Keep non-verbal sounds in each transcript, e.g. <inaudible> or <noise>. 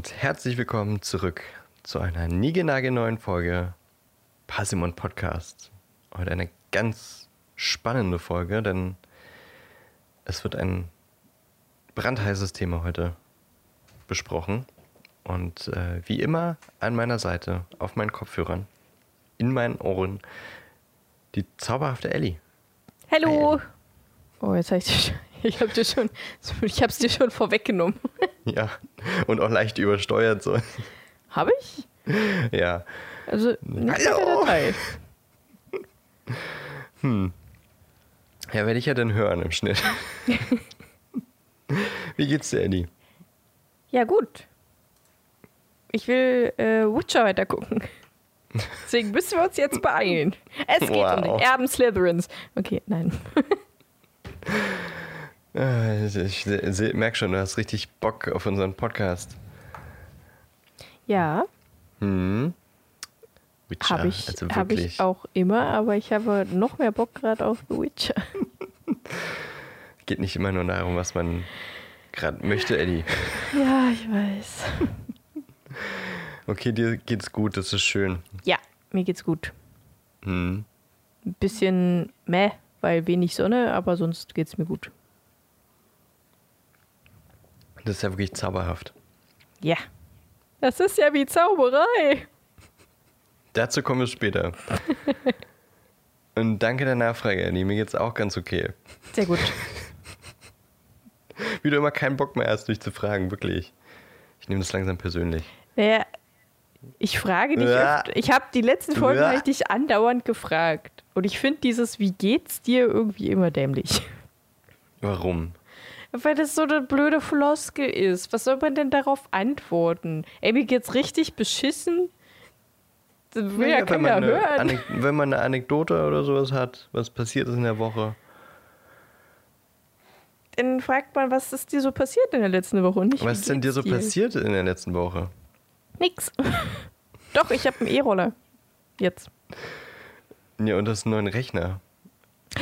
Und herzlich willkommen zurück zu einer niegenagelneuen Folge Passimon Podcast. Heute eine ganz spannende Folge, denn es wird ein brandheißes Thema heute besprochen. Und äh, wie immer an meiner Seite, auf meinen Kopfhörern, in meinen Ohren, die zauberhafte Ellie. Hallo. Hi, oh, jetzt habe ich dich, <laughs> ich habe dir schon, ich habe es dir schon vorweggenommen. <laughs> Ja, und auch leicht übersteuert so. Habe ich? Ja. Also nicht Hallo. Datei. <laughs> Hm. Ja, werde ich ja dann hören im Schnitt. <laughs> Wie geht's dir, Ellie? Ja, gut. Ich will äh, Witcher weiter gucken. Deswegen müssen wir uns jetzt beeilen. Es geht wow. um den Erben Slytherins. Okay, nein. Äh, ich, merke schon, du hast richtig Bock auf unseren Podcast. Ja. Hm. Habe ich, also hab ich auch immer, aber ich habe noch mehr Bock gerade auf The Witcher. <laughs> Geht nicht immer nur darum, was man gerade möchte, Eddie. <laughs> Ja, ich weiß. <laughs> Okay, dir geht's gut, das ist schön. Ja, mir geht's gut. Hm. Ein bisschen meh, weil wenig Sonne, aber sonst geht's mir gut. Das ist ja wirklich zauberhaft. Ja. Das ist ja wie Zauberei. Dazu kommen wir später. <laughs> Und danke der Nachfrage, Annie. Mir geht's auch ganz okay. Sehr gut. <laughs> Wie du immer keinen Bock mehr hast, dich zu fragen, wirklich. Ich nehme das langsam persönlich. Naja, ich frage dich ja. öfter. Ich habe die letzten Folgen ja. dich andauernd gefragt. Und ich finde dieses Wie geht's dir irgendwie immer dämlich. Warum? Weil das so eine blöde Floskel ist. Was soll man denn darauf antworten? Ey, mir geht's richtig beschissen. Das will ja, ja wenn hören. wenn man eine Anekdote oder sowas hat, was passiert ist in der Woche. Dann fragt man, was ist dir so passiert in der letzten Woche? Nicht, was ist denn dir so dir? passiert in der letzten Woche? Nix. <laughs> Doch, ich habe einen E-Roller. Jetzt. Ja, und das ist einen neuen Rechner.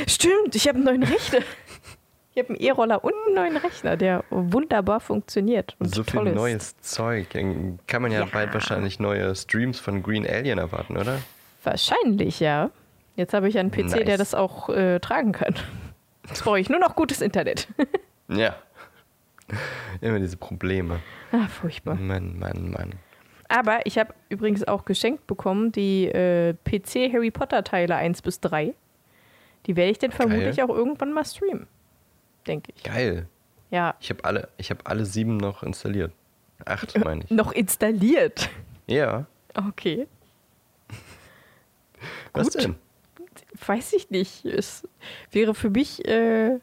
Stimmt, ich habe einen neuen Rechner. <laughs> Ich habe einen E-Roller und einen neuen Rechner, der wunderbar funktioniert. Und so viel neues Zeug. Kann man ja, ja, bald wahrscheinlich neue Streams von Green Alien erwarten, oder? Wahrscheinlich, ja. Jetzt habe ich einen PC, nice. der das auch äh, tragen kann. <laughs> Jetzt brauche ich nur noch gutes Internet. <laughs> ja. Immer diese Probleme. Ah, furchtbar. Mann, Mann, Mann. Aber ich habe übrigens auch geschenkt bekommen die äh, PC Harry Potter Teile 1 bis 3. Die werde ich dann vermutlich Geil. auch irgendwann mal streamen denke ich. Geil. Ja. Ich habe alle, hab alle sieben noch installiert. Acht, <laughs> meine ich. noch installiert? Ja. Okay. <laughs> Was Gut. denn? Weiß ich nicht. Es wäre für mich äh,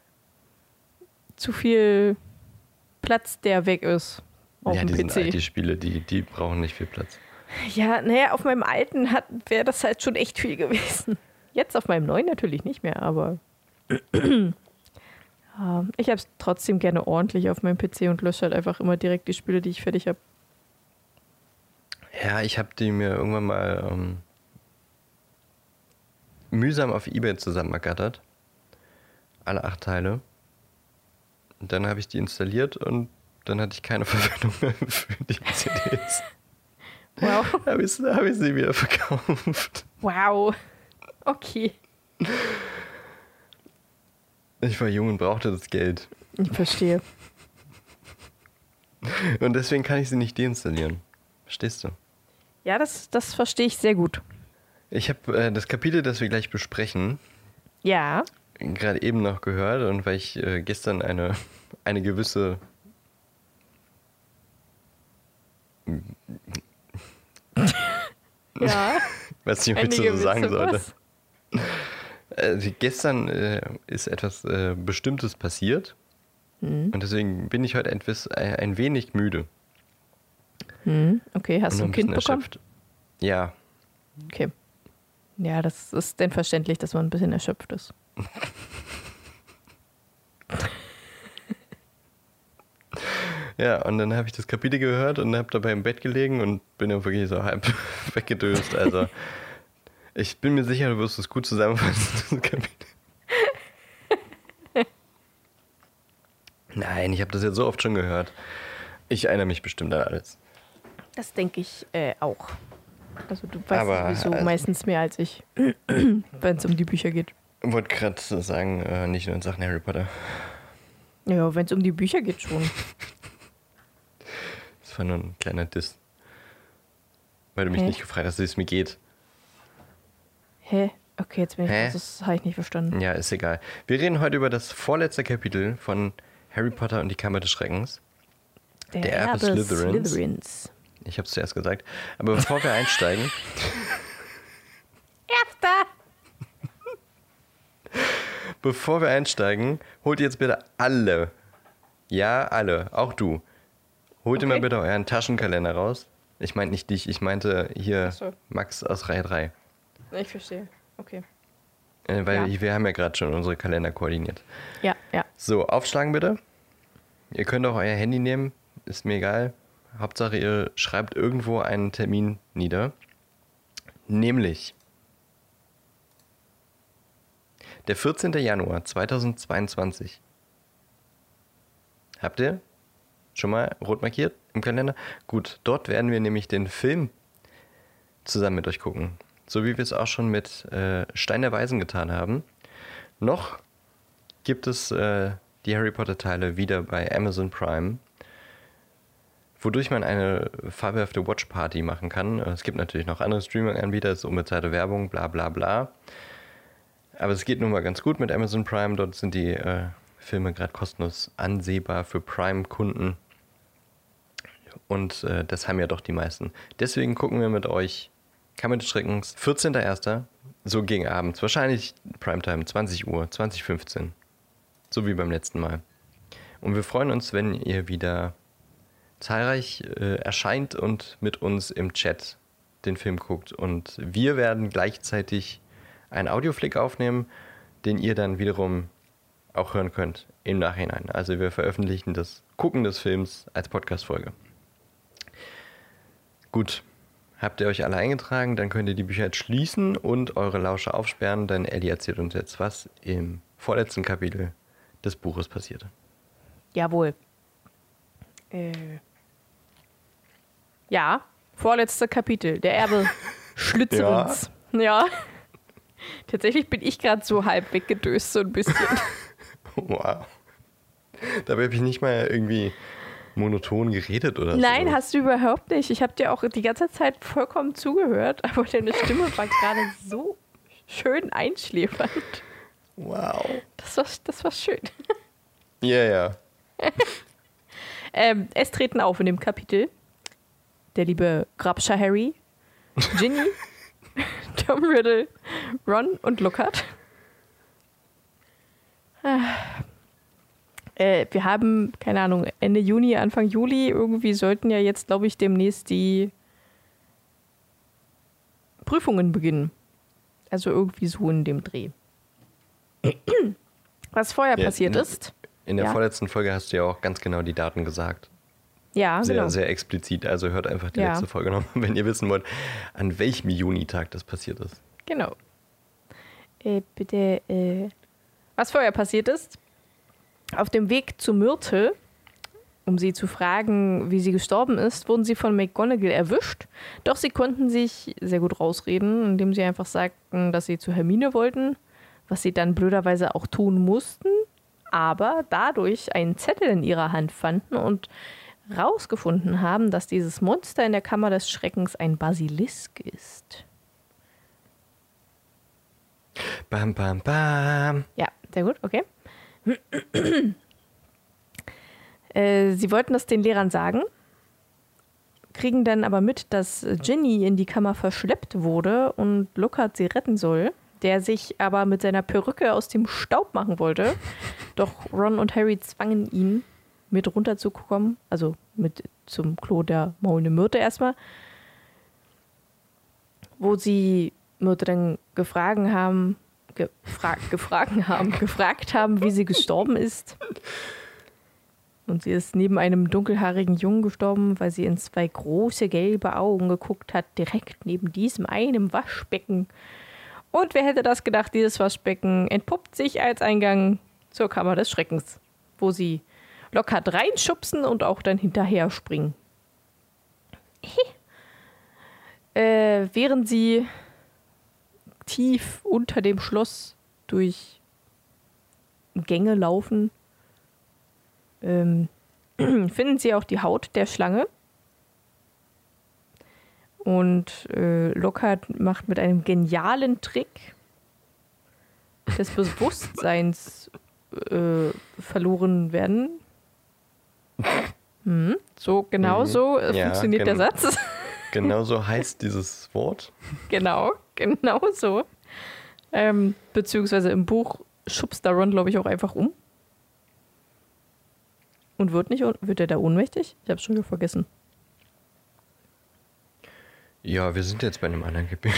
zu viel Platz, der weg ist. Auf ja, dem die PC. sind alte Spiele, die, die brauchen nicht viel Platz. Ja, naja, auf meinem alten wäre das halt schon echt viel gewesen. Jetzt auf meinem neuen natürlich nicht mehr, aber <clears throat> Ähm, ich habe es trotzdem gerne ordentlich auf meinem PC und lösche halt einfach immer direkt die Spiele, die ich fertig habe. Ja, ich habe die mir irgendwann mal ähm, mühsam auf Ebay zusammengegattert. Alle acht Teile. Und dann habe ich die installiert und dann hatte ich keine <laughs> Verwendung mehr für die CDs. Wow. habe ich, hab ich sie wieder verkauft. Wow. Okay. Ich war jung und brauchte das Geld. Ich verstehe. Und deswegen kann ich sie nicht deinstallieren. Verstehst du? Ja, das, das verstehe ich sehr gut. Ich habe äh, das Kapitel, das wir gleich besprechen, ja. gerade eben noch gehört und weil ich äh, gestern eine, eine gewisse ja. Weiß nicht, ob ich so sagen sollte. Was? Also gestern äh, ist etwas äh, Bestimmtes passiert. Mhm. Und deswegen bin ich heute etwas, äh, ein wenig müde. Mhm. Okay, hast du ein, ein Kind bekommen? Erschöpft. Ja. Okay. Ja, das ist denn verständlich, dass man ein bisschen erschöpft ist. <laughs> ja, und dann habe ich das Kapitel gehört und habe dabei im Bett gelegen und bin dann wirklich so halb <laughs> weggedöst. Also ich bin mir sicher, du wirst es gut zusammenfassen, <laughs> <laughs> Nein, ich habe das jetzt so oft schon gehört. Ich erinnere mich bestimmt an alles. Das denke ich äh, auch. Also du weißt Aber, sowieso also- meistens mehr als ich, <clears throat> wenn es um die Bücher geht. Ich wollte gerade sagen, äh, nicht nur in Sachen Harry Potter. Ja, wenn es um die Bücher geht schon. <laughs> Das war nur ein kleiner Diss. Weil du mich Hä? nicht gefragt hast, wie es mir geht. Hä? Okay, jetzt bin ich Hä? raus. Das habe ich nicht verstanden. Ja, ist egal. Wir reden heute über das vorletzte Kapitel von Harry Potter und die Kammer des Schreckens. Der Erbe Slytherins. Slytherins. Ich habe es zuerst gesagt. Aber bevor wir einsteigen, <laughs> Erster! <laughs> bevor wir einsteigen, holt jetzt bitte alle, ja alle, auch du, holt Okay. bitte euren Taschenkalender raus. Ich meinte nicht dich, ich meinte hier so. Max aus Reihe 3. Ich verstehe. Okay. Äh, weil Ja. wir haben ja gerade schon unsere Kalender koordiniert. Ja, ja. So, aufschlagen bitte. Ihr könnt auch euer Handy nehmen, ist mir egal. Hauptsache, ihr schreibt irgendwo einen Termin nieder. Nämlich der 14. Januar 2022. Habt ihr schon mal rot markiert im Kalender? Gut, dort werden wir nämlich den Film zusammen mit euch gucken. So wie wir es auch schon mit äh, Stein der Weisen getan haben. Noch gibt es äh, die Harry Potter Teile wieder bei Amazon Prime, wodurch man eine fabelhafte Watch Party machen kann. Es gibt natürlich noch andere Streaming-Anbieter, es ist unbezahlte Werbung, bla bla bla. Aber es geht nun mal ganz gut mit Amazon Prime. Dort sind die äh, Filme gerade kostenlos ansehbar für Prime-Kunden. Und äh, das haben ja doch die meisten. Deswegen gucken wir mit euch Kammer des Schreckens, 14.01. So gegen abends. Wahrscheinlich Primetime, 20 Uhr, 2015. So wie beim letzten Mal. Und wir freuen uns, wenn ihr wieder zahlreich äh, erscheint und mit uns im Chat den Film guckt. Und wir werden gleichzeitig einen Audioflick aufnehmen, den ihr dann wiederum auch hören könnt im Nachhinein. Also wir veröffentlichen das Gucken des Films als Podcast-Folge. Gut, habt ihr euch alle eingetragen, dann könnt ihr die Bücher jetzt schließen und eure Lausche aufsperren, denn Ellie erzählt uns jetzt, was im vorletzten Kapitel des Buches passierte. Jawohl. Äh. Ja, vorletzter Kapitel. Der Erbe <laughs> Schlitzerins. Ja. Tatsächlich bin ich gerade so halb weggedöst, so ein bisschen. <laughs> Wow. Dabei habe ich nicht mal irgendwie monoton geredet oder Nein, so. hast du überhaupt nicht. Ich habe dir auch die ganze Zeit vollkommen zugehört, aber deine Stimme war gerade so schön einschläfernd. Wow. Das war, das war schön. Ja, ja. <laughs> Ähm, es treten auf in dem Kapitel der liebe Grabscher Harry, Ginny, <laughs> Tom Riddle, Ron und Lockhart. Äh, wir haben, keine Ahnung, Ende Juni, Anfang Juli, irgendwie sollten ja jetzt, glaube ich, demnächst die Prüfungen beginnen. Also irgendwie so in dem Dreh. Was vorher Ja, passiert ist. In der Ja. vorletzten Folge hast du ja auch ganz genau die Daten gesagt. Ja, Sehr, genau. sehr explizit. Also hört einfach die Ja. letzte Folge nochmal, <laughs> wenn ihr wissen wollt, an welchem Junitag das passiert ist. Genau. Äh, bitte, äh, was vorher passiert ist, auf dem Weg zu Myrtle, um sie zu fragen, wie sie gestorben ist, wurden sie von McGonagall erwischt. Doch sie konnten sich sehr gut rausreden, indem sie einfach sagten, dass sie zu Hermine wollten, was sie dann blöderweise auch tun mussten, aber dadurch einen Zettel in ihrer Hand fanden und rausgefunden haben, dass dieses Monster in der Kammer des Schreckens ein Basilisk ist. Bam, bam, bam. Ja, sehr gut, okay. Äh, sie wollten das den Lehrern sagen, kriegen dann aber mit, dass Ginny in die Kammer verschleppt wurde und Lockhart sie retten soll, der sich aber mit seiner Perücke aus dem Staub machen wollte. <laughs> Doch Ron und Harry zwangen ihn, mit runterzukommen, also mit zum Klo der maulende Myrte erstmal, wo sie Myrte dann gefragt haben, gefra gefragt haben, gefragt haben, wie sie gestorben ist. Und sie ist neben einem dunkelhaarigen Jungen gestorben, weil sie in zwei große gelbe Augen geguckt hat, direkt neben diesem einem Waschbecken. Und wer hätte das gedacht, dieses Waschbecken entpuppt sich als Eingang zur Kammer des Schreckens, wo sie Lockhart reinschubsen und auch dann hinterher springen. äh, während sie tief unter dem Schloss durch Gänge laufen, ähm, <clears throat> finden sie auch die Haut der Schlange. Und äh, Lockhart macht mit einem genialen Trick des Bewusstseins <laughs> äh, verloren werden. <laughs> Hm, so, genau Mhm. so Ja, funktioniert der genau. Satz. <laughs> Genau so heißt dieses Wort. genau, <laughs> genau so. Ähm, beziehungsweise im Buch schubst da Ron, glaube ich, auch einfach um. Und wird nicht, wird er da ohnmächtig? Ich habe schon wieder vergessen. Ja, wir sind jetzt bei einem anderen Gebiet.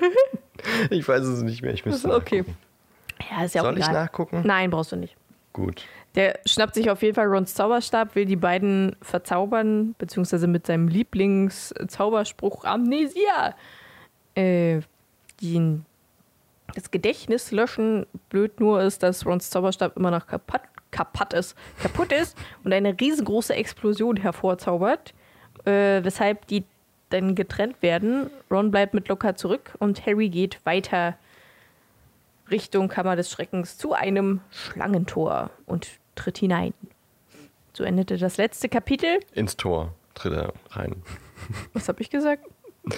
<laughs> ich weiß es nicht mehr. Ich müsste Okay. nachgucken. Ja, ist ja auch Soll ich egal. nachgucken? Nein, brauchst du nicht. Gut. Der schnappt sich auf jeden Fall Rons Zauberstab, will die beiden verzaubern, beziehungsweise mit seinem Lieblingszauberspruch Amnesia äh, den, das Gedächtnis löschen. Blöd nur ist, dass Rons Zauberstab immer noch kaputt, kaputt, ist, kaputt ist und eine riesengroße Explosion hervorzaubert, äh, weshalb die dann getrennt werden. Ron bleibt mit Lockhart zurück und Harry geht weiter Richtung Kammer des Schreckens zu einem Schlangentor und tritt hinein. So endete das letzte Kapitel. Ins Tor tritt er rein. Was habe ich gesagt? <laughs>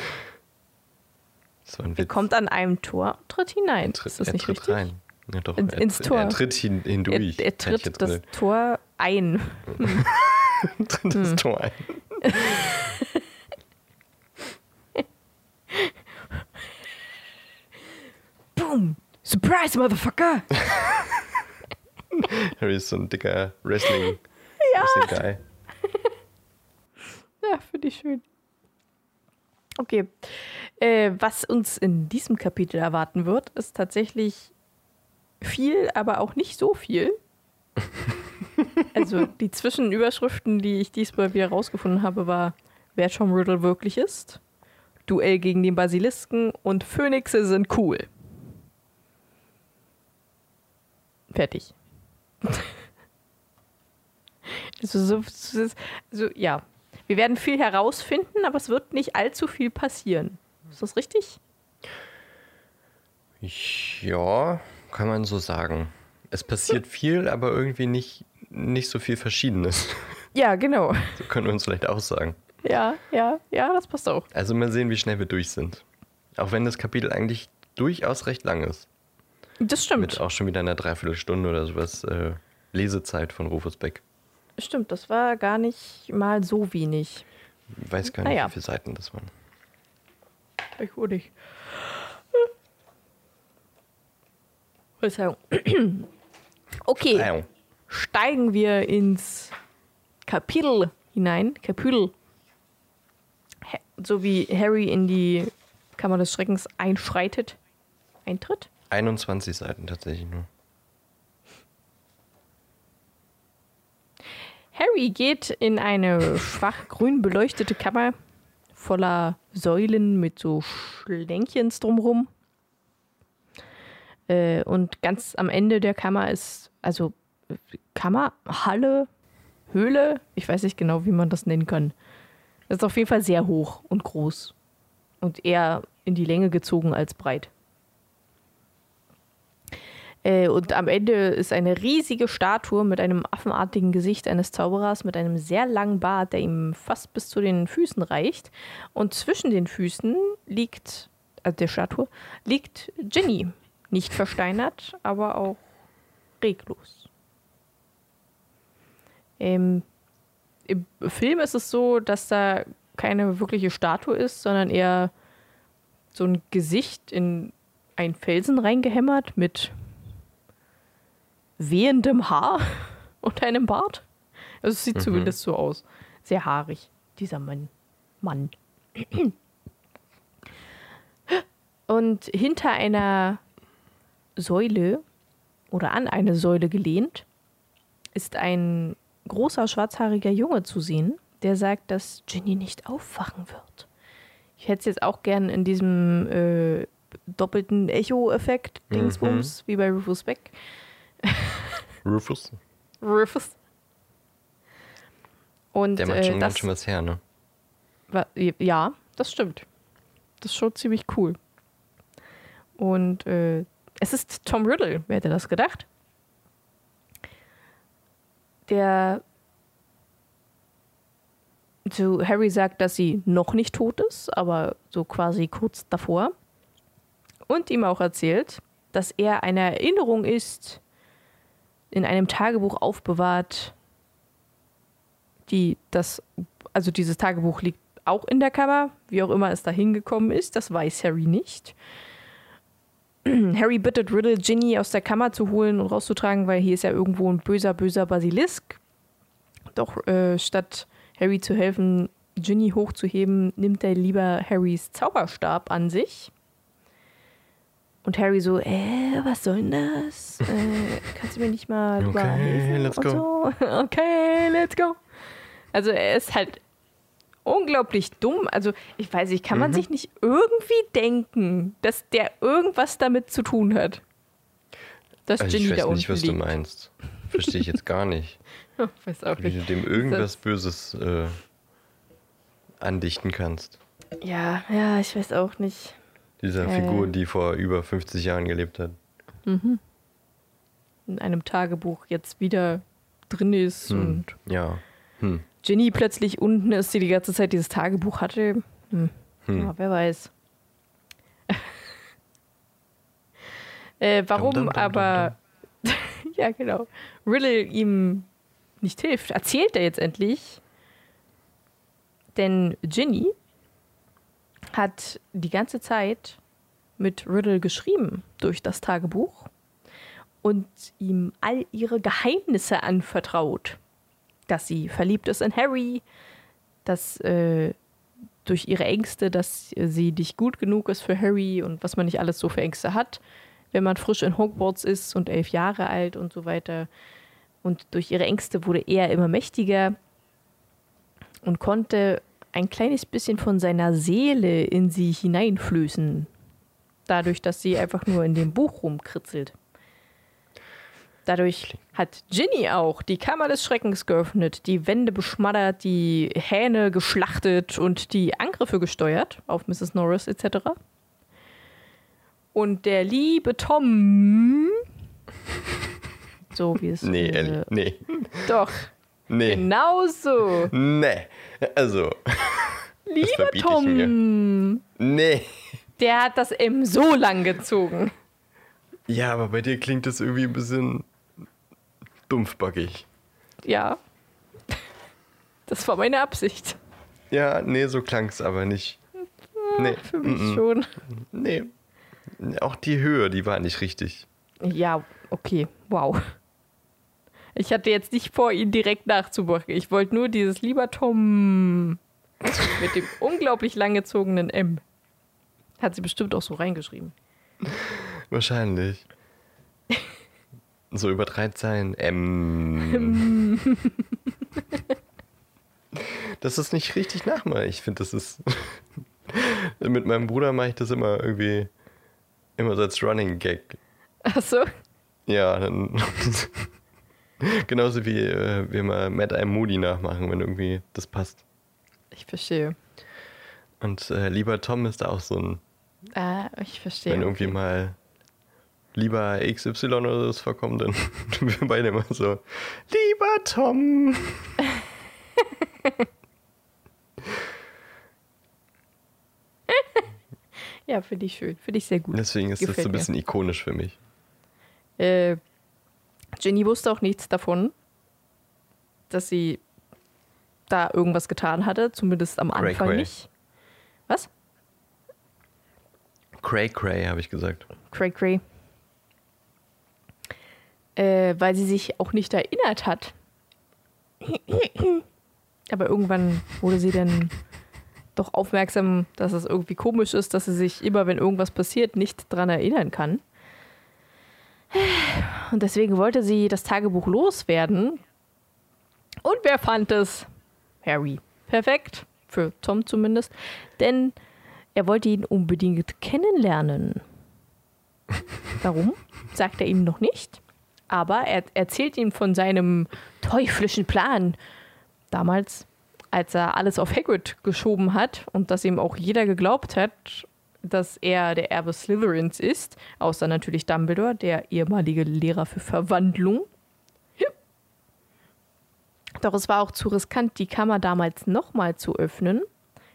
Das war ein Er Witz. kommt an einem Tor und tritt hinein. er tritt, ist das er nicht tritt richtig? rein. Ja, doch, Ins- er, ins tritt- Tor. Er tritt hin, Er, hindurch. er ich tritt das. Tor ein. <laughs> tritt das Hm. Tor ein. <laughs> Boom! Surprise, Motherfucker! Harry <laughs> ist so ein dicker Wrestling, Ja. Wrestling Guy. Ja, finde ich schön. Okay. Äh, was uns in diesem Kapitel erwarten wird, ist tatsächlich viel, aber auch nicht so viel. <laughs> also die Zwischenüberschriften, die ich diesmal wieder rausgefunden habe, war, wer Tom Riddle wirklich ist, Duell gegen den Basilisken und Phönixe sind cool. Fertig. <laughs> also, so, so, so, ja. Wir werden viel herausfinden, aber es wird nicht allzu viel passieren. Ist das richtig? Ja, kann man so sagen. Es passiert viel, aber irgendwie nicht, nicht so viel Verschiedenes. <laughs> Ja, genau. So können wir uns vielleicht auch sagen. Ja, ja, ja, das passt auch. Also mal sehen, wie schnell wir durch sind. Auch wenn das Kapitel eigentlich durchaus recht lang ist. Das stimmt. Mit auch schon wieder einer Dreiviertelstunde oder sowas äh, Lesezeit von Rufus Beck. Stimmt, das war gar nicht mal so wenig. Ich weiß gar nicht, Naja. wie viele Seiten das waren. Ich auch nicht. Verzeihung. <clears throat> Okay, steigen wir ins Kapitel hinein. Kapitel. So wie Harry in die Kammer des Schreckens einschreitet. Eintritt? 21 Seiten tatsächlich nur. Harry geht in eine schwach grün beleuchtete Kammer voller Säulen mit so Schlänkchens drumrum. Äh, und ganz am Ende der Kammer ist, also Kammer, Halle, Höhle, ich weiß nicht genau, wie man das nennen kann. Das ist auf jeden Fall sehr hoch und groß. Und eher in die Länge gezogen als breit. Äh, und am Ende ist eine riesige Statue mit einem affenartigen Gesicht eines Zauberers mit einem sehr langen Bart, der ihm fast bis zu den Füßen reicht. Und zwischen den Füßen liegt, also der Statue, liegt Ginny. Nicht versteinert, aber auch reglos. Ähm, Im Film ist es so, dass da keine wirkliche Statue ist, sondern eher so ein Gesicht in einen Felsen reingehämmert mit wehendem Haar <laughs> und einem Bart. Also es sieht zumindest so aus. Sehr haarig, dieser Mann. Mann. <clears throat> Und hinter einer Säule oder an eine Säule gelehnt ist ein großer schwarzhaariger Junge zu sehen, der sagt, dass Ginny nicht aufwachen wird. Ich hätte es jetzt auch gern in diesem äh, doppelten Echo-Effekt, Dingsbums, wie bei Rufus Beck. Rufus? Rufus. Und Der macht äh, schon ganz das, schön was her, ne? Ja, das stimmt. Das ist schon ziemlich cool. Und äh, es ist Tom Riddle, wer hätte das gedacht? Der zu Harry sagt, dass sie noch nicht tot ist, aber so quasi kurz davor. Und ihm auch erzählt, dass er eine Erinnerung ist, in einem Tagebuch aufbewahrt, die das, also dieses Tagebuch liegt auch in der Kammer, wie auch immer es da hingekommen ist, das weiß Harry nicht. <clears throat> Harry bittet Riddle, Ginny aus der Kammer zu holen und rauszutragen, weil hier ist ja irgendwo ein böser, böser Basilisk. Doch äh, statt Harry zu helfen, Ginny hochzuheben, nimmt er lieber Harrys Zauberstab an sich. Und Harry so, äh, was soll denn das? Äh, kannst du mir nicht mal <laughs> Okay, helfen? let's go. So? <laughs> Okay, let's go. Also er ist halt unglaublich dumm. Also ich weiß nicht, kann man Mhm. sich nicht irgendwie denken, dass der irgendwas damit zu tun hat? Dass Also ich Ginny weiß da unten nicht, was du liegt. meinst. Verstehe ich jetzt gar nicht. <laughs> weiß auch Wie nicht. du dem irgendwas Böses äh, andichten kannst. Ja, ja, ich weiß auch nicht. Dieser Äh. Figur, die vor über 50 Jahren gelebt hat. In einem Tagebuch jetzt wieder drin ist Hm. und Ja. Hm. Ginny plötzlich unten ist, die die ganze Zeit dieses Tagebuch hatte. Hm. Hm. Ja, wer weiß. <laughs> äh, warum Dum, dum, dum, aber, <laughs> ja genau, Riddle ihm nicht hilft, erzählt er jetzt endlich. Denn Ginny hat die ganze Zeit mit Riddle geschrieben durch das Tagebuch und ihm all ihre Geheimnisse anvertraut. Dass sie verliebt ist in Harry, dass äh, durch ihre Ängste, dass sie nicht gut genug ist für Harry und was man nicht alles so für Ängste hat, wenn man frisch in Hogwarts ist und elf Jahre alt und so weiter. Und durch ihre Ängste wurde er immer mächtiger und konnte ein kleines bisschen von seiner Seele in sie hineinflößen. Dadurch, dass sie einfach nur in dem Buch rumkritzelt. Dadurch hat Ginny auch die Kammer des Schreckens geöffnet, die Wände beschmattert, die Hähne geschlachtet und die Angriffe gesteuert auf Mrs. Norris etc. Und der liebe Tom, so wie es Nee, äh. Nee. doch Nee. genau so, Nee. Also. <laughs> lieber Tom, Nee. der hat das M so lang gezogen. Ja, aber bei dir klingt das irgendwie ein bisschen dumpfbackig. Ja, das war meine Absicht. Ja, nee, so klang's aber nicht. Nee. Für mich mm, mm. schon. Nee. Auch die Höhe, die war nicht richtig. Ja, okay, wow. Ich hatte jetzt nicht vor, ihn direkt nachzumachen. Ich wollte nur dieses lieber Tom mit dem unglaublich langgezogenen M. Hat sie bestimmt auch so reingeschrieben. Wahrscheinlich. So über drei Zeilen. Ähm. das ist nicht richtig nachmachen. Ich finde, das ist. <laughs> Mit meinem Bruder mache ich das immer irgendwie. Immer so als Running Gag. Achso, Ja, dann. <laughs> <laughs> Genauso wie äh, wir mal Mad Eye Moody nachmachen, wenn irgendwie das passt. ich verstehe. Und äh, lieber Tom ist da auch so ein. Ah, ich verstehe. Wenn irgendwie mal lieber XY oder so vorkommt, dann <laughs> wir beide immer so, lieber Tom. <laughs> Ja, finde ich schön. Finde ich sehr gut. Deswegen ist das so Gefällt ein mir. bisschen ikonisch für mich. Äh, Ginny wusste auch nichts davon, dass sie da irgendwas getan hatte, zumindest am Cray, Anfang cray. nicht. Was? Cray Cray, habe ich gesagt. Cray Cray. Äh, weil sie sich auch nicht erinnert hat. <laughs> Aber irgendwann wurde sie dann doch aufmerksam, dass es irgendwie komisch ist, dass sie sich immer, wenn irgendwas passiert, nicht dran erinnern kann. Und deswegen wollte sie das Tagebuch loswerden. Und wer fand es? Harry. Perfekt. Für Tom zumindest. Denn er wollte ihn unbedingt kennenlernen. <laughs> Warum? Sagt er ihm noch nicht. Aber er erzählt ihm von seinem teuflischen Plan, damals, als er alles auf Hagrid geschoben hat und dass ihm auch jeder geglaubt hat, dass er der Erbe Slytherins ist, außer natürlich Dumbledore, der ehemalige Lehrer für Verwandlung. Doch es war auch zu riskant, die Kammer damals nochmal zu öffnen,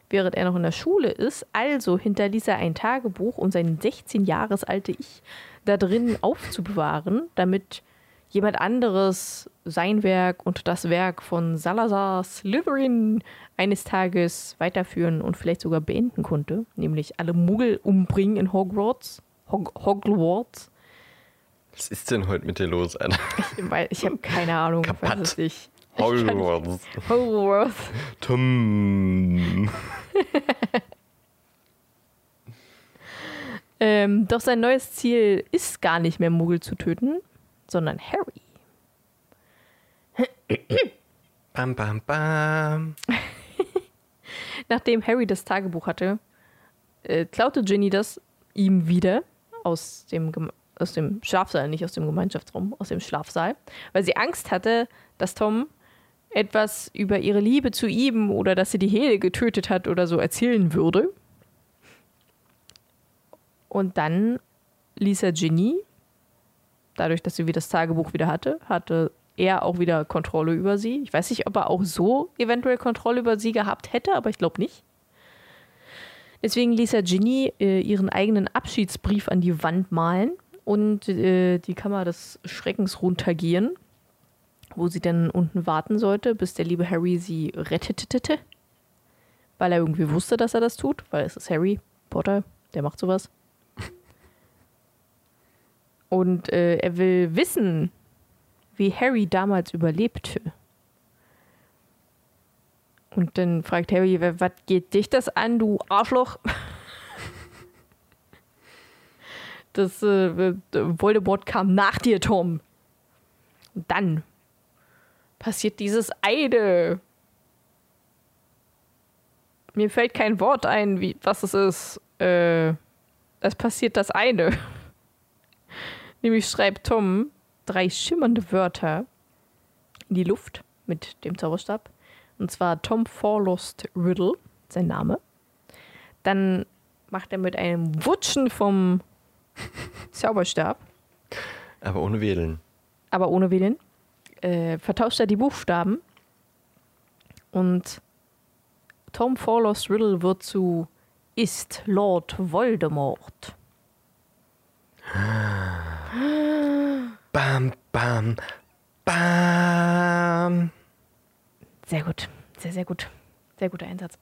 während er noch in der Schule ist. Also hinterließ er ein Tagebuch, um sein 16 Jahres alte Ich da drin aufzubewahren, damit jemand anderes sein Werk und das Werk von Salazar Slytherin eines Tages weiterführen und vielleicht sogar beenden konnte, nämlich alle Muggel umbringen in Hogwarts. Hog Hogwarts. Was ist denn heute mit dir los, Alter? Ich, ich habe keine Ahnung. Kaputt. weiß es nicht. Hogwarts. <laughs> Hogwarts. Tum. <laughs> Ähm, doch sein neues Ziel ist gar nicht mehr Muggel zu töten, sondern Harry. Bam, bam, bam. <laughs> Nachdem Harry das Tagebuch hatte, äh, klaute Ginny das ihm wieder aus dem, aus dem Schlafsaal, nicht aus dem Gemeinschaftsraum, aus dem Schlafsaal, weil sie Angst hatte, dass Tom etwas über ihre Liebe zu ihm oder dass sie die Hele getötet hat oder so erzählen würde. Und dann ließ er Ginny, dadurch, dass sie wieder das Tagebuch wieder hatte, hatte er auch wieder Kontrolle über sie. Ich weiß nicht, ob er auch so eventuell Kontrolle über sie gehabt hätte, aber ich glaube nicht. Deswegen ließ er Ginny äh, ihren eigenen Abschiedsbrief an die Wand malen und äh, die Kammer des Schreckens runtergehen, wo sie dann unten warten sollte, bis der liebe Harry sie rettete. Weil er irgendwie wusste, dass er das tut, weil es ist Harry Potter, der macht sowas. Und äh, er will wissen, wie Harry damals überlebte. Und dann fragt Harry, "Wa- was geht dich das an, du Arschloch? <laughs> Das äh, Voldemort kam nach dir, Tom. Und dann passiert dieses eine. Mir fällt kein Wort ein, wie, was es ist. Äh, es passiert das eine. <laughs> Nämlich schreibt Tom drei schimmernde Wörter in die Luft mit dem Zauberstab. Und zwar Tom Forlost Riddle, sein Name. Dann macht er mit einem Wutschen vom <laughs> Zauberstab, Aber ohne Wedeln. aber ohne Wählen, äh, vertauscht er die Buchstaben. Und Tom Forlost Riddle wird zu ist Lord Voldemort. Bam, bam, bam. Sehr gut, sehr, sehr gut. Sehr guter Einsatz.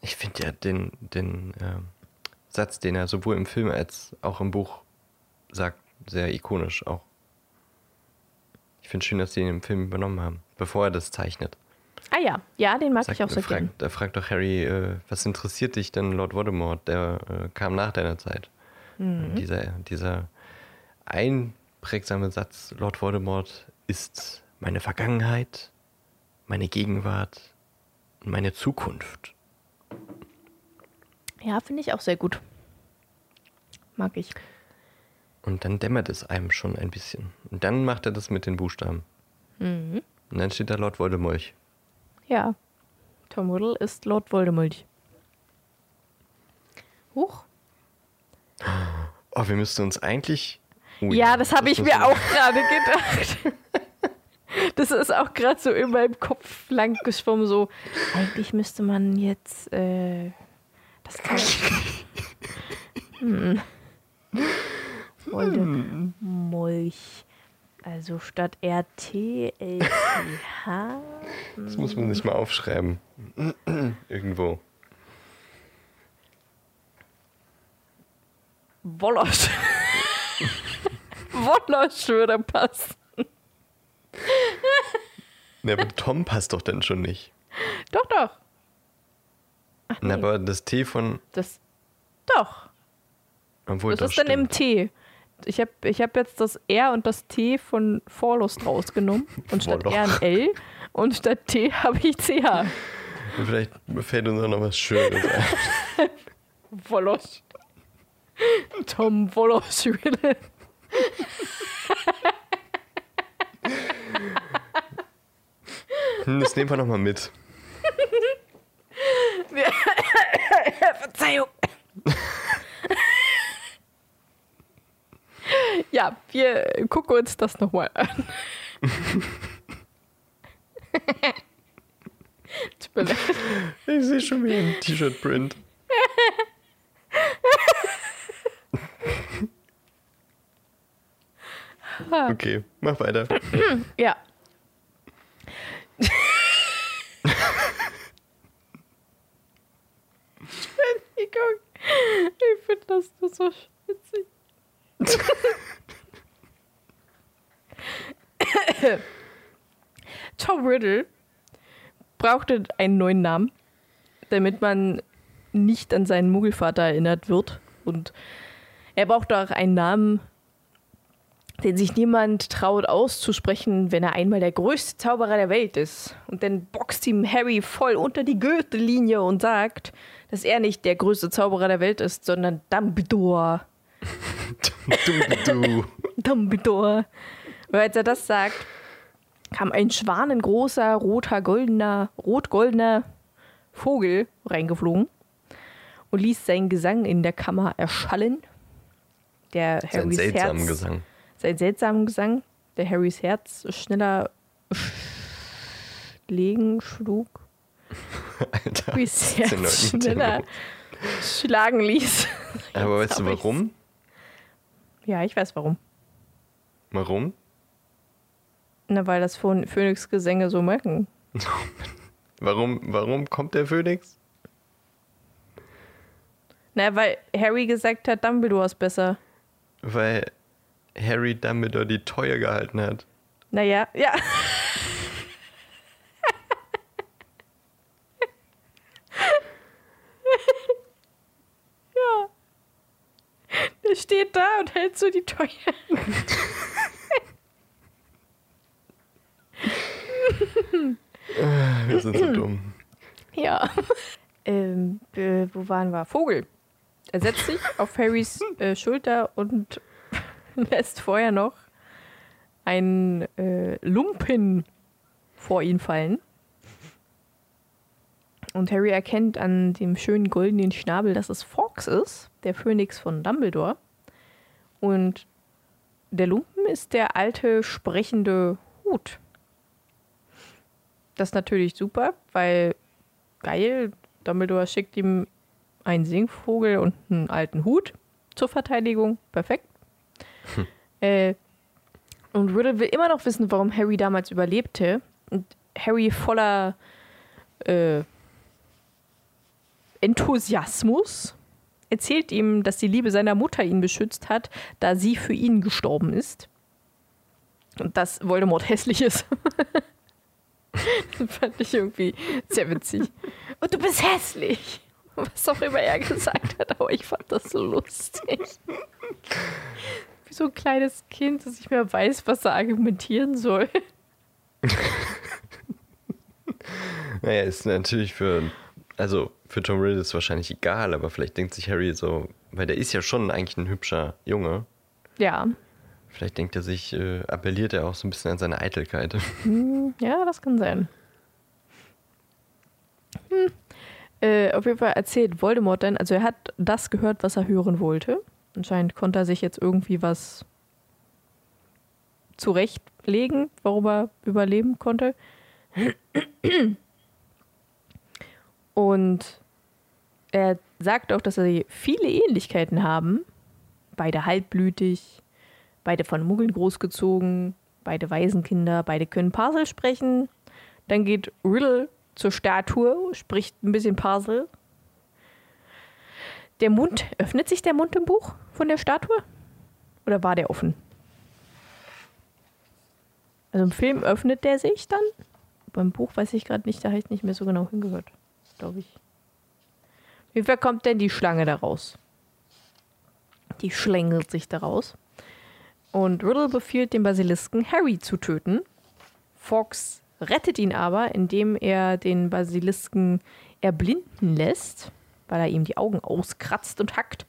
Ich finde ja den, den ähm, Satz, den er sowohl im Film als auch im Buch sagt, sehr ikonisch auch. Ich finde schön, dass sie ihn im Film übernommen haben, bevor er das zeichnet. Ah ja, ja, den mag ich auch sehr fragt, gern. Da fragt doch Harry, äh, was interessiert dich denn Lord Voldemort? Der äh, kam nach deiner Zeit. Mhm. Dieser, dieser einprägsame Satz, Lord Voldemort ist meine Vergangenheit, meine Gegenwart und meine Zukunft. Ja, finde ich auch sehr gut. Mag ich. Und dann dämmert es einem schon ein bisschen. Und dann macht er das mit den Buchstaben. Mhm. Und dann steht da Lord Voldemort. Ja. Tom Riddle ist Lord Voldemort. Huch. Oh, wir müssten uns eigentlich. Oh Ja, das habe ich mir auch <laughs> gerade gedacht. <laughs> Das ist auch gerade so in meinem Kopf lang geschwommen, so, eigentlich müsste man jetzt äh, das tauschen. <laughs> hm. Voldemolch. Also statt RT, LTH. Das muss man sich mal aufschreiben. <clears throat> Irgendwo. Wolosch. Wolosch würde passen. Na, aber Tom passt doch dann schon nicht. Doch, doch. Na, aber das T von. Das. Doch. Obwohl, Das ist dann im T. Ich habe ich hab jetzt das R und das T von Vorlust rausgenommen. <laughs> Und statt Vorlust. R ein L und statt T <laughs> habe ich CH. Vielleicht fällt uns auch noch was Schönes ein. <laughs> Wolosch. Tom Wolosch. Hm, Das nehmen wir nochmal mit. Verzeihung. ja, wir gucken uns das nochmal an. Tut mir leid. Ich sehe schon wieder einen T-Shirt-Print. Okay, mach weiter. <clears throat> Ja. Entschuldigung. Ich finde das nur so witzig. <coughs> Tom Riddle brauchte einen neuen Namen, damit man nicht an seinen Muggelvater erinnert wird. Und er brauchte auch einen Namen, den sich niemand traut auszusprechen, wenn er einmal der größte Zauberer der Welt ist. Und dann boxt ihm Harry voll unter die Gürtellinie und sagt, dass er nicht der größte Zauberer der Welt ist, sondern Dumbledore. Du, du. Dumbledore. <laughs> Und als er das sagt, kam ein schwanengroßer, roter, goldener, rot-goldener Vogel reingeflogen und ließ seinen Gesang in der Kammer erschallen. Der Harrys Herz, Gesang. Sein seltsamen Gesang, der Harrys Herz schneller legen schlug, Alter. Harrys Herz schneller schlagen ließ. Aber weißt du hab ich's. warum? Ja, ich weiß warum. Warum? Na, weil das Phön- Phönix-Gesänge so machen. <laughs> Warum, warum kommt der Phönix? Na, weil Harry gesagt hat, Dumbledore ist besser. Weil Harry Dumbledore die Teuer gehalten hat. Naja, ja. <laughs> ja. Der steht da und hält so die Teuer. Wir sind so <laughs> dumm. Ja. ähm, äh, wo waren wir? Vogel. Er setzt sich auf Harrys äh, Schulter und <laughs> lässt vorher noch einen äh, Lumpen vor ihn fallen. Und Harry erkennt an dem schönen goldenen Schnabel, dass es Fawkes ist, der Phönix von Dumbledore. Und der Lumpen ist der alte sprechende Hut. Das ist natürlich super, weil geil, Dumbledore schickt ihm einen Singvogel und einen alten Hut zur Verteidigung. Perfekt. Äh, und Riddle will immer noch wissen, warum Harry damals überlebte. Und Harry voller äh, Enthusiasmus erzählt ihm, dass die Liebe seiner Mutter ihn beschützt hat, da sie für ihn gestorben ist. Und dass Voldemort hässlich ist. das <laughs> fand ich irgendwie sehr witzig. Und du bist hässlich. Was auch immer er gesagt hat, aber ich fand das so lustig. Wie so ein kleines Kind, das nicht mehr weiß, was er argumentieren soll. <laughs> Naja, ist natürlich für. Also für Tom Riddle ist es wahrscheinlich egal, aber vielleicht denkt sich Harry so, weil der ist ja schon eigentlich ein hübscher Junge. Ja, Vielleicht denkt er sich, äh, appelliert er auch so ein bisschen an seine Eitelkeit. <laughs> ja, das kann sein. Hm. Äh, auf jeden Fall erzählt Voldemort dann, also er hat das gehört, was er hören wollte. Anscheinend konnte er sich jetzt irgendwie was zurechtlegen, warum er überleben konnte. Und er sagt auch, dass sie viele Ähnlichkeiten haben. Beide halbblütig, beide von Muggeln großgezogen, beide Waisenkinder, beide können Parsel sprechen. Dann geht Riddle zur Statue, spricht ein bisschen Parsel. Der Mund, öffnet sich der Mund im Buch von der Statue? Oder war der offen? Also im Film öffnet der sich dann. Beim Buch weiß ich gerade nicht, da habe ich nicht mehr so genau hingehört, glaube ich. Fall kommt denn die Schlange da raus. Die schlängelt sich da raus. Und Riddle befiehlt dem Basilisken, Harry zu töten. Fox rettet ihn aber, indem er den Basilisken erblinden lässt, weil er ihm die Augen auskratzt und hackt.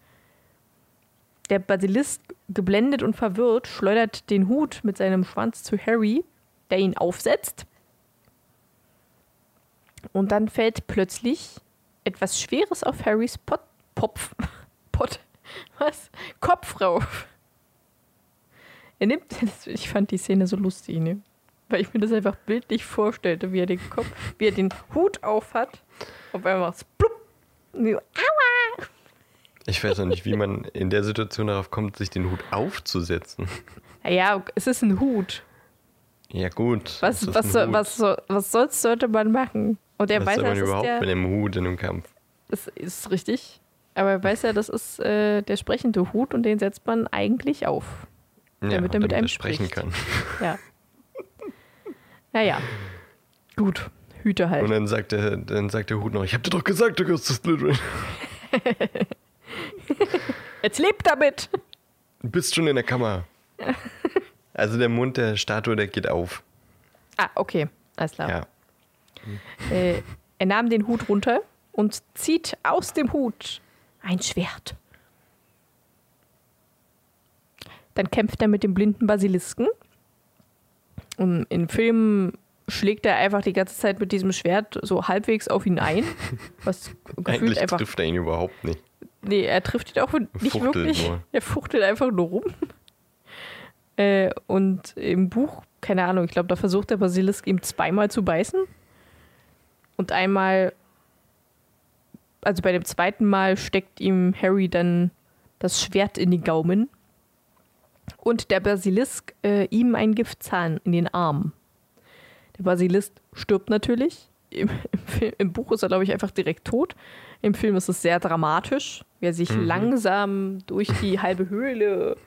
Der Basilisk, geblendet und verwirrt, schleudert den Hut mit seinem Schwanz zu Harry, der ihn aufsetzt. Und dann fällt plötzlich etwas Schweres auf Harrys Pot, Popf, <laughs> Pot, was? Kopf rauf. Er nimmt, <laughs> ich fand die Szene so lustig, ne? Weil ich mir das einfach bildlich vorstellte, wie er den Kopf, wie er den Hut auf hat. Auf einmal blub. Und so, aua! Ich weiß auch nicht, wie man in der Situation darauf kommt, sich den Hut aufzusetzen. Naja, es ist ein Hut. Ja, gut. Was, was, Hut. was, soll, was sonst sollte man machen? Und er was weiß, soll ja, man überhaupt der, mit einem Hut in einem Kampf? das ist richtig. Aber er weiß ja, das ist äh, der sprechende Hut und den setzt man eigentlich auf. Ja, Damit er mit einem sprechen spricht. kann. Ja. Naja. Gut. Hüte halt. Und dann sagt, der, dann sagt der Hut noch, ich hab dir doch gesagt, du gehörst zu Slytherin. <laughs> Jetzt lebt damit! Du bist schon in der Kammer. Also der Mund der Statue, der geht auf. Ah, okay. Alles klar. Ja. Äh, er nahm den Hut runter und zieht aus dem Hut ein Schwert. Dann kämpft er mit dem blinden Basilisken. Und in Filmen schlägt er einfach die ganze Zeit mit diesem Schwert so halbwegs auf ihn ein. <laughs> Was gefühlt Eigentlich einfach. trifft er ihn überhaupt nicht. Nee, er trifft ihn auch nicht Fuchtelt wirklich. nur. <laughs> Er fuchtelt einfach nur rum. Äh, und im Buch, keine Ahnung, ich glaube, da versucht der Basilisk ihm zweimal zu beißen. Und einmal, also bei dem zweiten Mal steckt ihm Harry dann das Schwert in die Gaumen. Und der Basilisk äh, ihm einen Giftzahn in den Arm. Der stirbt natürlich. Im, im, Film, Im Buch ist er, glaube ich, einfach direkt tot. Im Film ist es sehr dramatisch, wie er sich Mhm. langsam durch die halbe Höhle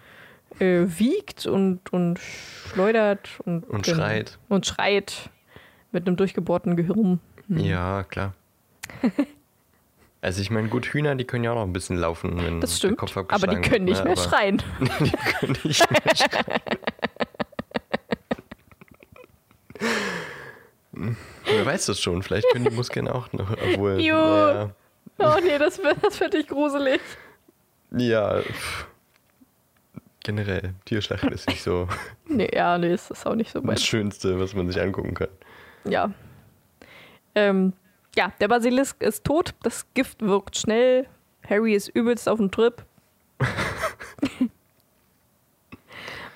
äh, wiegt und, und schleudert und, Und genau. schreit. Und schreit mit einem durchgebohrten Gehirn. Ja, klar. <laughs> Also ich meine, gut, Hühner, die können ja auch noch ein bisschen laufen, wenn Das der stimmt. Kopf Aber die abgeschlagen können nicht mehr ne? schreien. Aber <laughs> die können nicht mehr <laughs> schreien. Wer weiß das schon, vielleicht können die Muskeln auch noch, obwohl. Jo. Ja, Oh nee, das, das finde ich gruselig. ja pff. generell, Tierschlachten ist nicht so <laughs> Nee, ja, nee, ist das auch nicht so mein. das Schönste, was man sich angucken kann. Ja. Ähm, ja, der Basilisk ist tot. Das Gift wirkt schnell. Harry ist übelst auf dem Trip. <laughs>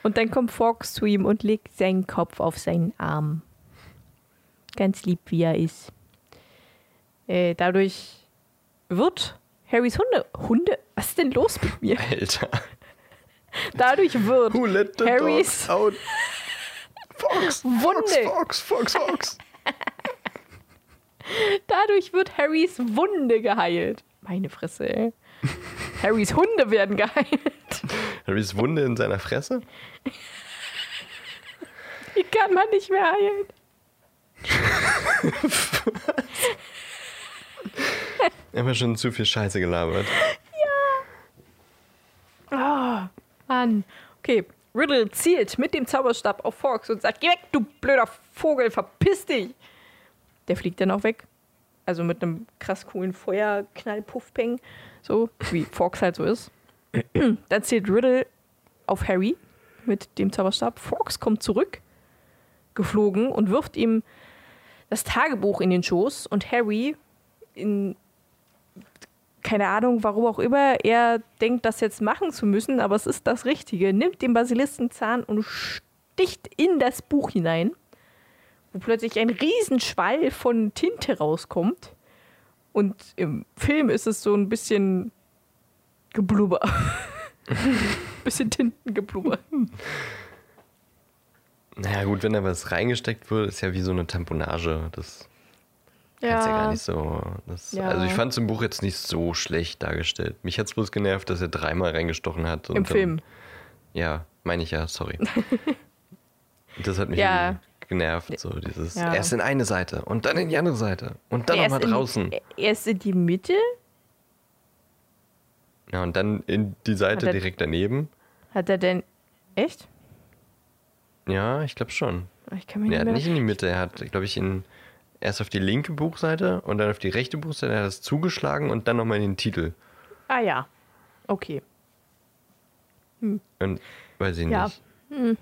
und dann kommt Fox zu ihm und legt seinen Kopf auf seinen Arm. Ganz lieb, wie er ist. Äh, dadurch wird Harrys Hunde. Hunde? Was ist denn los mit mir? Alter. Dadurch wird Who let the Harrys dogs out? Fox, <laughs> Fox, Wunde. Fox, Fox, Fox. Dadurch wird Harrys Wunde geheilt. Meine Fresse, ey. Harrys Hunde werden geheilt. Harrys Wunde in seiner Fresse? Die kann man nicht mehr heilen. <laughs> Immer schon zu viel Scheiße gelabert. Ah, Mann. Okay, Riddle zielt mit dem Zauberstab auf Fox und sagt, geh weg, du blöder Vogel, verpiss dich. Der fliegt dann auch weg. Also mit einem krass coolen Feuerknall, Puffpeng. So, wie Fox halt so ist. <clears throat> Dann zielt Riddle auf Harry mit dem Zauberstab. Fox kommt zurück, geflogen und wirft ihm das Tagebuch in den Schoß und Harry in keine Ahnung, warum auch immer er denkt, das jetzt machen zu müssen, aber es ist das Richtige. Nimmt den Basilistenzahn und sticht in das Buch hinein, wo plötzlich ein Riesenschwall von Tinte rauskommt. Und im Film ist es so ein bisschen Geblubber. <laughs> bisschen Tintengeblubber. <laughs> Naja, gut, wenn da was reingesteckt wird, ist ja wie so eine Tamponage. Das kannst ja gar nicht so. Das, Ja. Also, ich fand es im Buch jetzt nicht so schlecht dargestellt. Mich hat es bloß genervt, dass er dreimal reingestochen hat. und Im dann- Film. Ja, meine ich ja, sorry. <laughs> das hat mich Ja. genervt. So dieses, Ja. erst in eine Seite und dann in die andere Seite und dann nochmal in- draußen. Erst in die Mitte? Ja, und dann in die Seite er- direkt daneben. Hat er denn. Echt? Ja, ich glaube schon. Ich kann mich Er nicht hat mehr. nicht in die Mitte, er hat, glaube ich, in, erst auf die linke Buchseite und dann auf die rechte Buchseite, er hat es zugeschlagen und dann nochmal in den Titel. Ah ja. Okay. Und weiß ich Ja. nicht.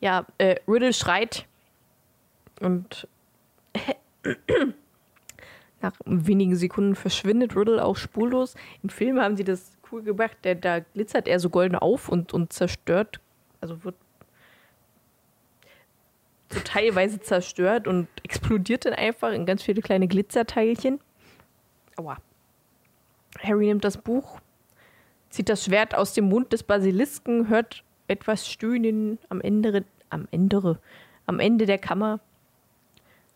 Ja, äh, Riddle schreit und <clears throat> Nach wenigen Sekunden verschwindet Riddle auch spurlos. Im Film haben sie das cool gemacht. Der, da glitzert er so golden auf und, und zerstört, also wird so teilweise zerstört und explodiert dann einfach in ganz viele kleine Glitzerteilchen. Aua. Harry nimmt das Buch, zieht das Schwert aus dem Mund des Basilisken, hört etwas stöhnen am Ende, am Ende, am Ende der Kammer.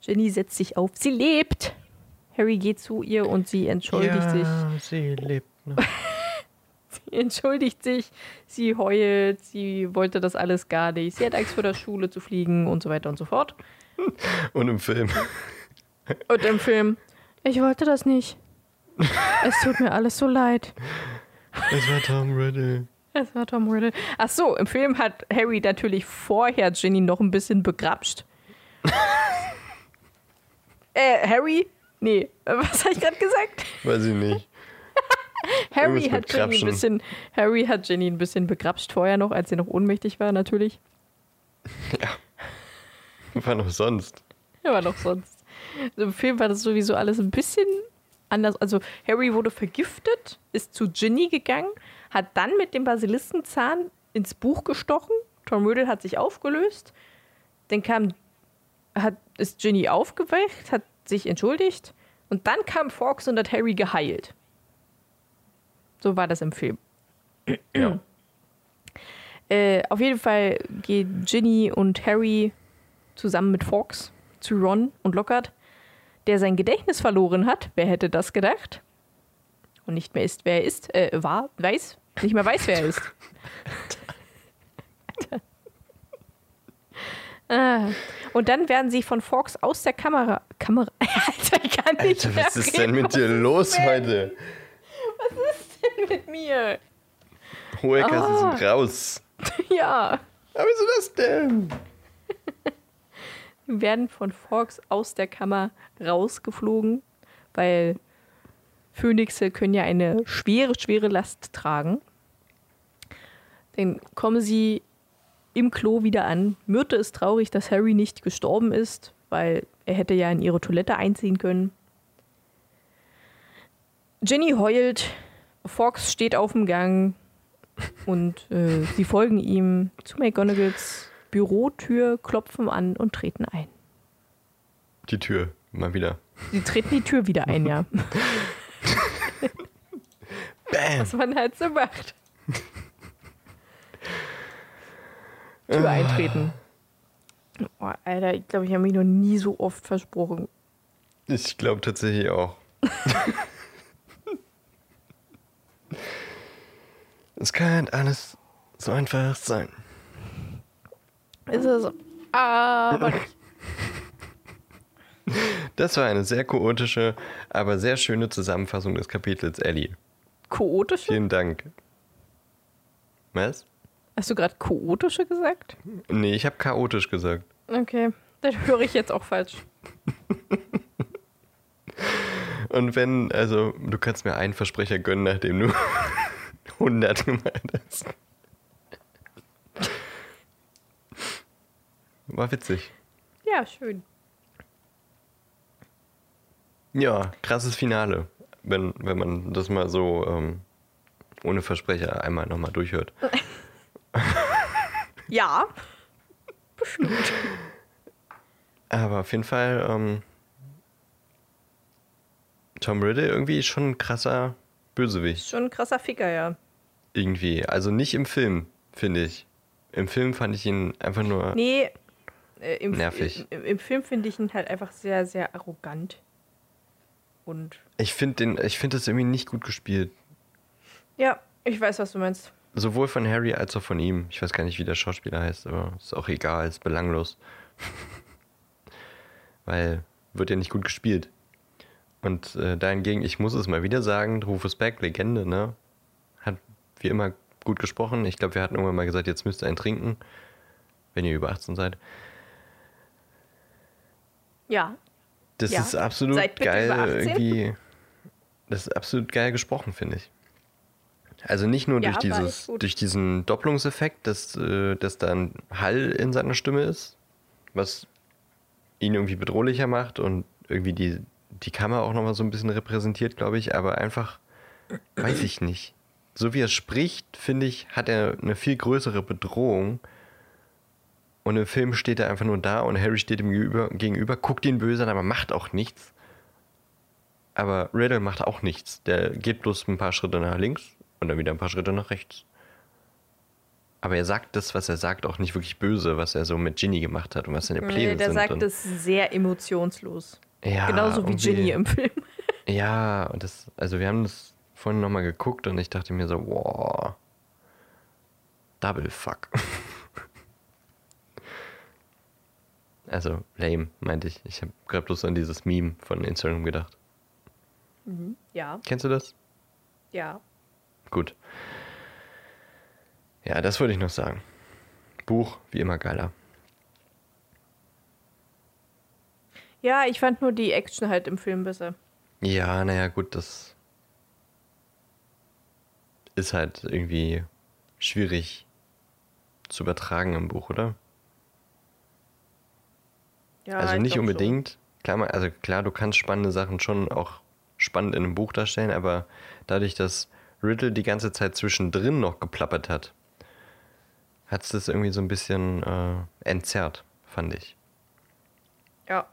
Jenny setzt sich auf. Sie lebt! Harry geht zu ihr und sie entschuldigt ja, sich. sie lebt noch. <laughs> <laughs> Entschuldigt sich, sie heult, sie wollte das alles gar nicht. Sie hat Angst vor der Schule zu fliegen und so weiter und so fort. Und im Film. Und im Film, ich wollte das nicht. Es tut mir alles so leid. Es war Tom Riddle. Es war Tom Riddle. Ach so, im Film hat Harry natürlich vorher Ginny noch ein bisschen begrapscht. <laughs> äh, Harry? Nee, was habe ich gerade gesagt? Weiß ich nicht. Harry hat, Ginny ein bisschen, Harry hat Ginny ein bisschen begrapscht vorher noch, als sie noch ohnmächtig war, natürlich. Wann auch sonst? <laughs> Aber noch sonst. Also Im Film war das sowieso alles ein bisschen anders. Also Harry wurde vergiftet, ist zu Ginny gegangen, hat dann mit dem Basiliskenzahn ins Buch gestochen. Tom Riddle hat sich aufgelöst. Dann kam, hat, ist Ginny aufgewacht, hat sich entschuldigt. Und dann kam Fox und hat Harry geheilt. So war das im Film. Ja. <clears throat> Äh, auf jeden Fall geht Ginny und Harry zusammen mit Fox zu Ron und Lockhart, der sein Gedächtnis verloren hat. Wer hätte das gedacht? Und nicht mehr ist, wer er ist, äh, war, weiß, nicht mehr weiß, wer er ist. <laughs> ah. Und dann werden sie von Fox aus der Kamera. Kamera. <laughs> Alter, ich kann nicht Alter, was ist denn mit dir los heute? <laughs> Mit mir? Hohekas Ah. sind raus. <laughs> Ja. Aber wieso das denn? werden von Fox aus der Kammer rausgeflogen, weil Phönixe können ja eine schwere, schwere Last tragen. Dann kommen sie im Klo wieder an. Myrte ist traurig, dass Harry nicht gestorben ist, weil er hätte ja in ihre Toilette einziehen können. Ginny heult, Fox steht auf dem Gang und äh, sie folgen ihm zu McGonagalls Bürotür, klopfen an und treten ein. Die Tür, mal wieder. Sie treten die Tür wieder ein, ja. <laughs> Bam! Was man halt so macht. Tür eintreten. Oh, Alter, ich glaube, ich habe mich noch nie so oft versprochen. Ich glaube tatsächlich auch. <laughs> es kann alles so einfach sein. Ist es aber nicht. <laughs> Das war eine sehr chaotische, aber sehr schöne Zusammenfassung des Kapitels, Ellie. Chaotische? Vielen Dank. Was? Hast du gerade chaotische gesagt? Nee, ich habe chaotisch gesagt. Okay, das höre ich jetzt auch falsch. <laughs> Und wenn, also, du kannst mir einen Versprecher gönnen, nachdem du 100 gemeint hast. War witzig. Ja, schön. Ja, krasses Finale, wenn, wenn man das mal so ähm, ohne Versprecher einmal nochmal durchhört. <laughs> Ja. Bestimmt. Aber auf jeden Fall, ähm, Tom Riddle irgendwie schon ein krasser Bösewicht. Schon ein krasser Ficker, ja. Irgendwie. Also nicht im Film, finde ich. Im Film fand ich ihn einfach nur. Nee, äh, im, Nervig. Im, im Film finde ich ihn halt einfach sehr, sehr arrogant. Und Ich finde den, ich finde das irgendwie nicht gut gespielt. ja, ich weiß, was du meinst. Sowohl von Harry als auch von ihm. Ich weiß gar nicht, wie der Schauspieler heißt, aber ist auch egal, ist belanglos. <laughs> Weil wird ja nicht gut gespielt. Und äh, dahingegen, ich muss es mal wieder sagen, Rufus Beck, Legende, ne? Wie immer gut gesprochen. Ich glaube, wir hatten irgendwann mal gesagt, jetzt müsst ihr einen trinken, wenn ihr über 18 seid. Ja, Das Ja. ist absolut Seid geil über 18. irgendwie. Das ist absolut geil gesprochen, finde ich. Also nicht nur Ja, durch dieses, durch diesen Doppelungseffekt, dass, äh, dass da ein Hall in seiner Stimme ist, was ihn irgendwie bedrohlicher macht und irgendwie die die Kammer auch nochmal so ein bisschen repräsentiert, glaube ich, aber einfach, weiß ich nicht. So wie er spricht, finde ich, hat er eine viel größere Bedrohung. Und im Film steht er einfach nur da und Harry steht ihm gegenüber, gegenüber guckt ihn böse an, aber macht auch nichts. Aber Riddle macht auch nichts. Der geht bloß ein paar Schritte nach links und dann wieder ein paar Schritte nach rechts. Aber er sagt das, was er sagt, auch nicht wirklich böse, was er so mit Ginny gemacht hat und was seine Pläne Nee, der sind. sagt und, es sehr emotionslos. ja, Genauso wie Ginny im Film. <laughs> Ja, und das, also wir haben das vorhin nochmal geguckt und ich dachte mir so, wow, Double Fuck. <laughs> also lame, meinte ich. Ich habe gerade bloß an dieses Meme von Instagram gedacht. Ja, Kennst du das? ja. Gut. Ja, das wollte ich noch sagen. Buch, wie immer geiler. Ja, ich fand nur die Action halt im Film besser. Ja, naja, gut, das ist halt irgendwie schwierig zu übertragen im Buch, oder? Ja, also ich nicht unbedingt. Klar, mal- also klar, du kannst spannende Sachen schon auch spannend in einem Buch darstellen, aber dadurch, dass Riddle die ganze Zeit zwischendrin noch geplappert hat, hat es das irgendwie so ein bisschen äh, entzerrt, fand ich. Ja.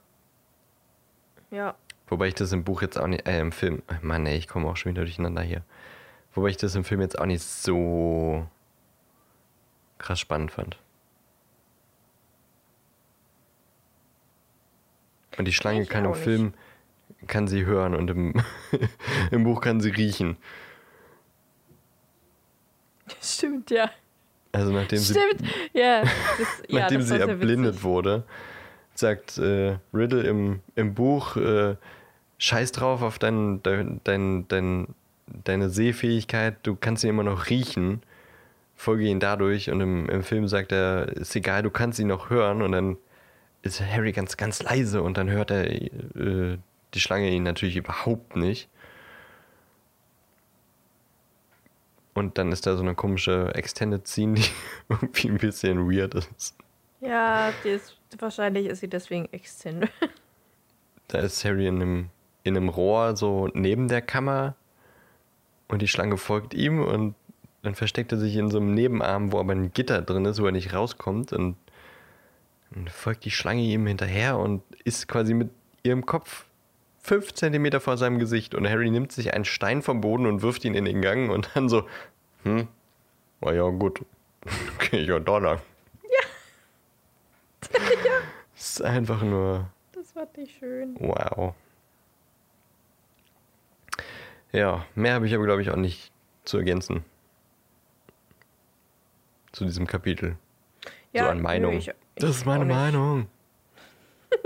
Ja. Wobei ich das im Buch jetzt auch nicht, äh, im Film, Mann, ey, ich komme auch schon wieder durcheinander hier. Wobei ich das im Film jetzt auch nicht so krass spannend fand. Und die Schlange Ich kann im nicht. Film, kann sie hören und im, <laughs> im Buch kann sie riechen. <laughs> Stimmt, ja. Also nachdem sie, Stimmt. Ja. Das, ja <laughs> nachdem sie erblindet wurde, sagt äh, Riddle im, im Buch, äh, scheiß drauf auf dein, dein, dein, dein, deine Sehfähigkeit, du kannst ihn immer noch riechen, folge ihn dadurch und im, im Film sagt er, ist egal, du kannst ihn noch hören und dann ist Harry ganz, ganz leise und dann hört er äh, die Schlange ihn natürlich überhaupt nicht. Und dann ist da so eine komische Extended Scene, die <laughs> irgendwie ein bisschen weird ist. Ja, die ist, wahrscheinlich ist sie deswegen extend. Da ist Harry in einem, in einem Rohr so neben der Kammer und die Schlange folgt ihm und dann versteckt er sich in so einem Nebenarm, wo aber ein Gitter drin ist, wo er nicht rauskommt und dann folgt die Schlange ihm hinterher und ist quasi mit ihrem Kopf fünf Zentimeter vor seinem Gesicht und Harry nimmt sich einen Stein vom Boden und wirft ihn in den Gang und dann so, hm, war ja gut, <laughs> okay, ja da lang. Ja. <laughs> ist einfach nur Das war nicht schön. Wow. Ja, mehr habe ich aber, glaube ich, auch nicht zu ergänzen. Zu diesem Kapitel. Ja, so an nö, Meinung. ich- ich das ist meine. Meinung. <laughs>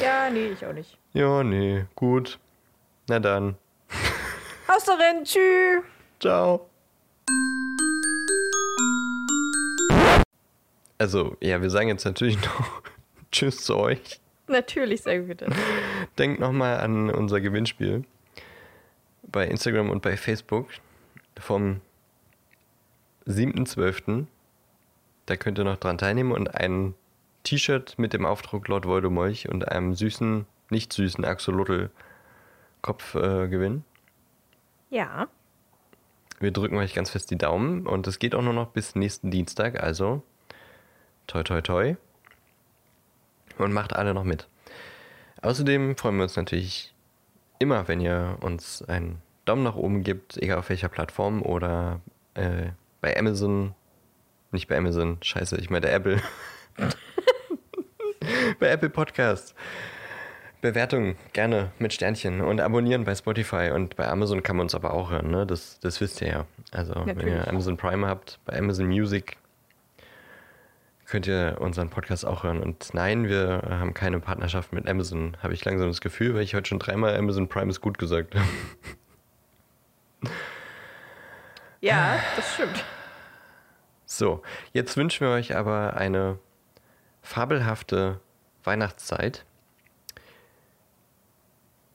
Ja, nee, ich auch nicht. Ja, nee, gut. Na dann. Aus der Rennen, tschüss. Ciao. Also, ja, wir sagen jetzt natürlich <laughs> noch Tschüss zu euch. Natürlich sagen wir das. Denkt nochmal an unser Gewinnspiel bei Instagram und bei Facebook vom 7.12. Da könnt ihr noch dran teilnehmen und ein T-Shirt mit dem Aufdruck Lord Voldemort und einem süßen, nicht süßen Axolotl Kopf äh, gewinnen. Ja. Wir drücken euch ganz fest die Daumen und es geht auch nur noch bis nächsten Dienstag, also toi toi toi. Und macht alle noch mit. Außerdem freuen wir uns natürlich immer, wenn ihr uns einen Daumen nach oben gibt, egal auf welcher Plattform oder äh, bei Amazon. Nicht bei Amazon, scheiße, ich meine Apple. <laughs> bei Apple Podcasts. Bewertung gerne mit Sternchen und abonnieren bei Spotify und bei Amazon kann man uns aber auch hören, ne? Das, das wisst ihr ja. Also wenn Natürlich. ihr Amazon Prime habt, bei Amazon Music könnt ihr unseren Podcast auch hören. Und nein, wir haben keine Partnerschaft mit Amazon, habe ich langsam das Gefühl, weil ich heute schon dreimal Amazon Prime ist gut gesagt habe. <laughs> Ja, das stimmt. So, jetzt wünschen wir euch aber eine fabelhafte Weihnachtszeit.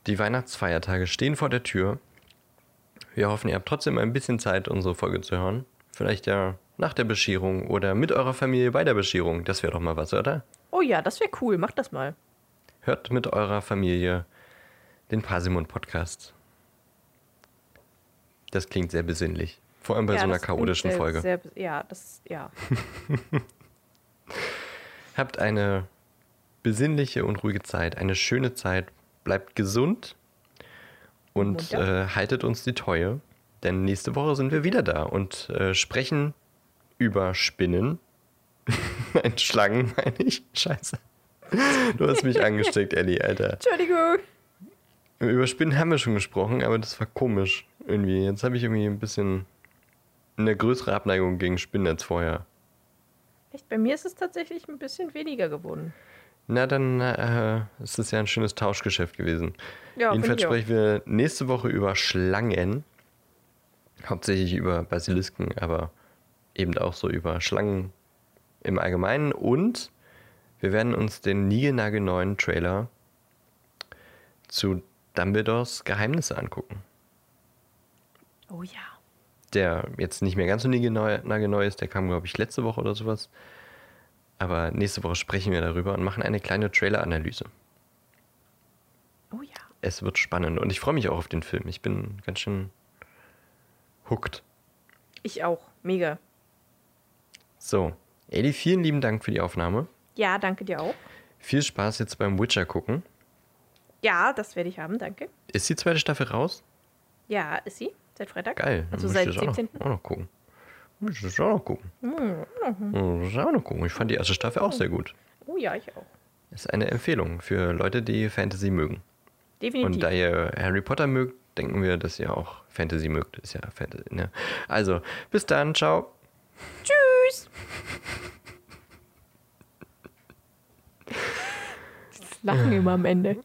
Die Weihnachtsfeiertage stehen vor der Tür. Wir hoffen, ihr habt trotzdem ein bisschen Zeit, unsere Folge zu hören. Vielleicht ja nach der Bescherung oder mit eurer Familie bei der Bescherung. Das wäre doch mal was, oder? Oh ja, das wäre cool. Mach das mal. Hört mit eurer Familie den Parsimon Podcast. Das klingt sehr besinnlich. Vor allem bei ja, so einer chaotischen sehr, Folge. Sehr, ja, das, ja. <laughs> Habt eine besinnliche und ruhige Zeit, eine schöne Zeit. Bleibt gesund und äh, haltet uns die Treue. Denn nächste Woche sind wir wieder da und äh, sprechen über Spinnen. Nein, <laughs> Schlangen meine ich. Scheiße. Du hast mich angesteckt, Ellie, Alter. Entschuldigung. Über Spinnen haben wir schon gesprochen, aber das war komisch irgendwie. Jetzt habe ich irgendwie ein bisschen eine größere Abneigung gegen Spinnen als vorher. Echt, bei mir ist es tatsächlich ein bisschen weniger geworden. Na, dann äh, ist es ja ein schönes Tauschgeschäft gewesen. Ja, Jedenfalls sprechen wir nächste Woche über Schlangen. Hauptsächlich über Basilisken, aber eben auch so über Schlangen im Allgemeinen. Und wir werden uns den niegelnagelneuen Trailer zu Dumbledores Geheimnisse angucken. Oh ja. Der jetzt nicht mehr ganz so niegelnagel ist, der kam, glaube ich, letzte Woche oder sowas. Aber nächste Woche sprechen wir darüber und machen eine kleine Trailer-Analyse. Oh ja. Es wird spannend und ich freue mich auch auf den Film. Ich bin ganz schön hooked. Ich auch. Mega. So, Eli, vielen lieben Dank für die Aufnahme. Ja, danke dir auch. Viel Spaß jetzt beim Witcher gucken. Ja, das werde ich haben, danke. Ist die zweite Staffel raus? Ja, ist sie? Seit Freitag? Geil. Also seit ich das auch 17. Noch, auch noch gucken. Möchte ich auch noch gucken. Hm, das auch noch gucken. Ich fand die erste Staffel auch sehr gut. Oh ja, ich auch. Ist eine Empfehlung für Leute, die Fantasy mögen. Definitiv. Und da ihr Harry Potter mögt, denken wir, dass ihr auch Fantasy mögt. Ist ja Fantasy, ne? Also, bis dann, ciao. Tschüss. Das Lachen immer am Ende.